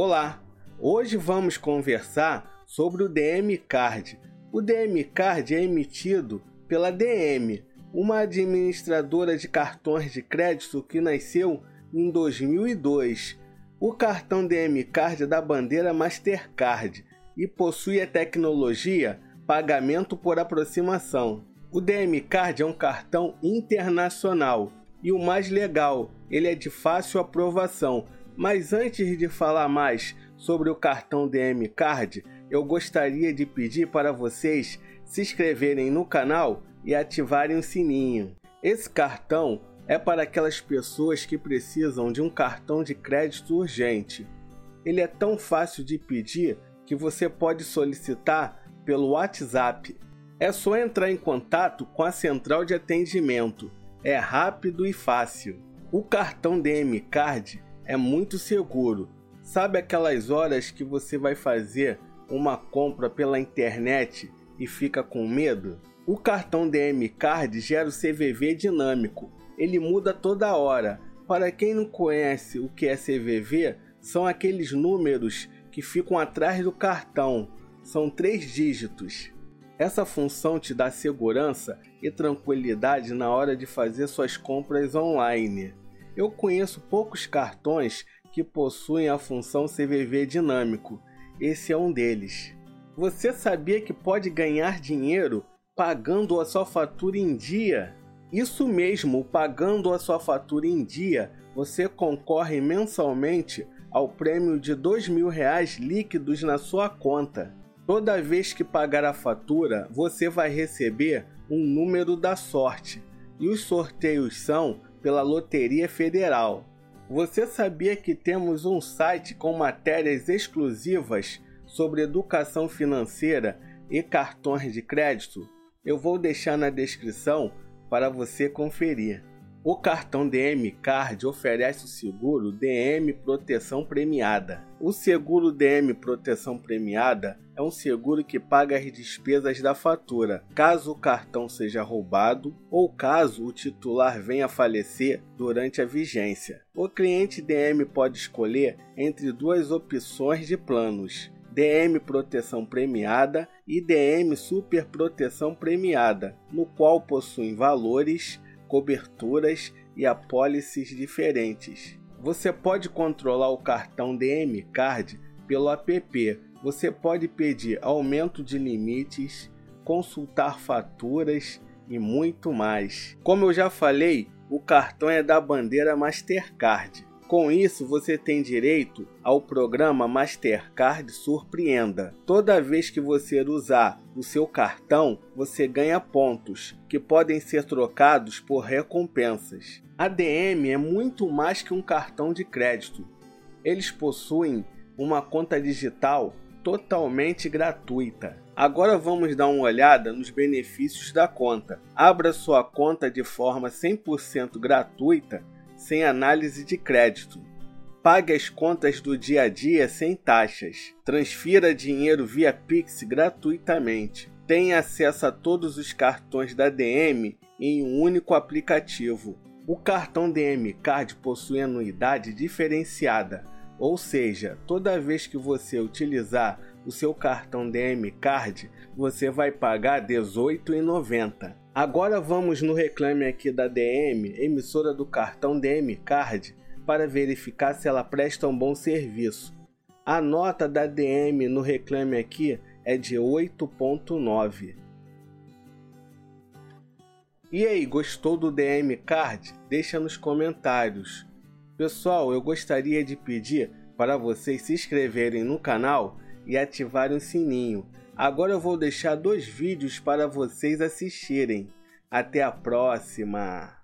Olá! Hoje vamos conversar sobre o DM Card. O DM Card é emitido pela DM, uma administradora de cartões de crédito que nasceu em 2002. O cartão DM Card é da bandeira Mastercard e possui a tecnologia pagamento por aproximação. O DM Card é um cartão internacional e o mais legal, ele é de fácil aprovação. Mas antes de falar mais sobre o cartão DM Card, eu gostaria de pedir para vocês se inscreverem no canal e ativarem o sininho. Esse cartão é para aquelas pessoas que precisam de um cartão de crédito urgente. Ele é tão fácil de pedir que você pode solicitar pelo WhatsApp. É só entrar em contato com a central de atendimento. É rápido e fácil. O cartão DM Card é muito seguro. Sabe aquelas horas que você vai fazer uma compra pela internet e fica com medo? O cartão DM Card gera o CVV dinâmico. Ele muda toda hora. Para quem não conhece o que é CVV, são aqueles números que ficam atrás do cartão. São três dígitos. Essa função te dá segurança e tranquilidade na hora de fazer suas compras online. Eu conheço poucos cartões que possuem a função CVV dinâmico. Esse é um deles. Você sabia que pode ganhar dinheiro pagando a sua fatura em dia? Isso mesmo, pagando a sua fatura em dia, você concorre mensalmente ao prêmio de mil reais líquidos na sua conta. Toda vez que pagar a fatura, você vai receber um número da sorte e os sorteios são pela Loteria Federal. Você sabia que temos um site com matérias exclusivas sobre educação financeira e cartões de crédito? Eu vou deixar na descrição para você conferir. O cartão DM Card oferece o seguro DM Proteção Premiada. O seguro DM Proteção Premiada é um seguro que paga as despesas da fatura, caso o cartão seja roubado ou caso o titular venha a falecer durante a vigência. O cliente DM pode escolher entre duas opções de planos: DM Proteção Premiada e DM Super Proteção Premiada, no qual possuem valores coberturas e apólices diferentes. Você pode controlar o cartão DM Card pelo app. Você pode pedir aumento de limites, consultar faturas e muito mais. Como eu já falei, o cartão é da bandeira Mastercard. Com isso, você tem direito ao programa Mastercard Surpreenda. Toda vez que você usar o seu cartão, você ganha pontos, que podem ser trocados por recompensas. A DM é muito mais que um cartão de crédito. Eles possuem uma conta digital totalmente gratuita. Agora vamos dar uma olhada nos benefícios da conta. Abra sua conta de forma 100% gratuita sem análise de crédito. Pague as contas do dia a dia sem taxas. Transfira dinheiro via Pix gratuitamente. Tenha acesso a todos os cartões da DM em um único aplicativo. O cartão DM Card possui anuidade diferenciada, ou seja, toda vez que você utilizar o seu cartão DM Card, você vai pagar R$ 18,90. Agora vamos no reclame aqui da DM, emissora do cartão DM Card, para verificar se ela presta um bom serviço. A nota da DM no reclame aqui é de 8.9. E aí, gostou do DM Card? Deixa nos comentários. Pessoal, eu gostaria de pedir para vocês se inscreverem no canal e ativarem o sininho Agora eu vou deixar dois vídeos para vocês assistirem. Até a próxima!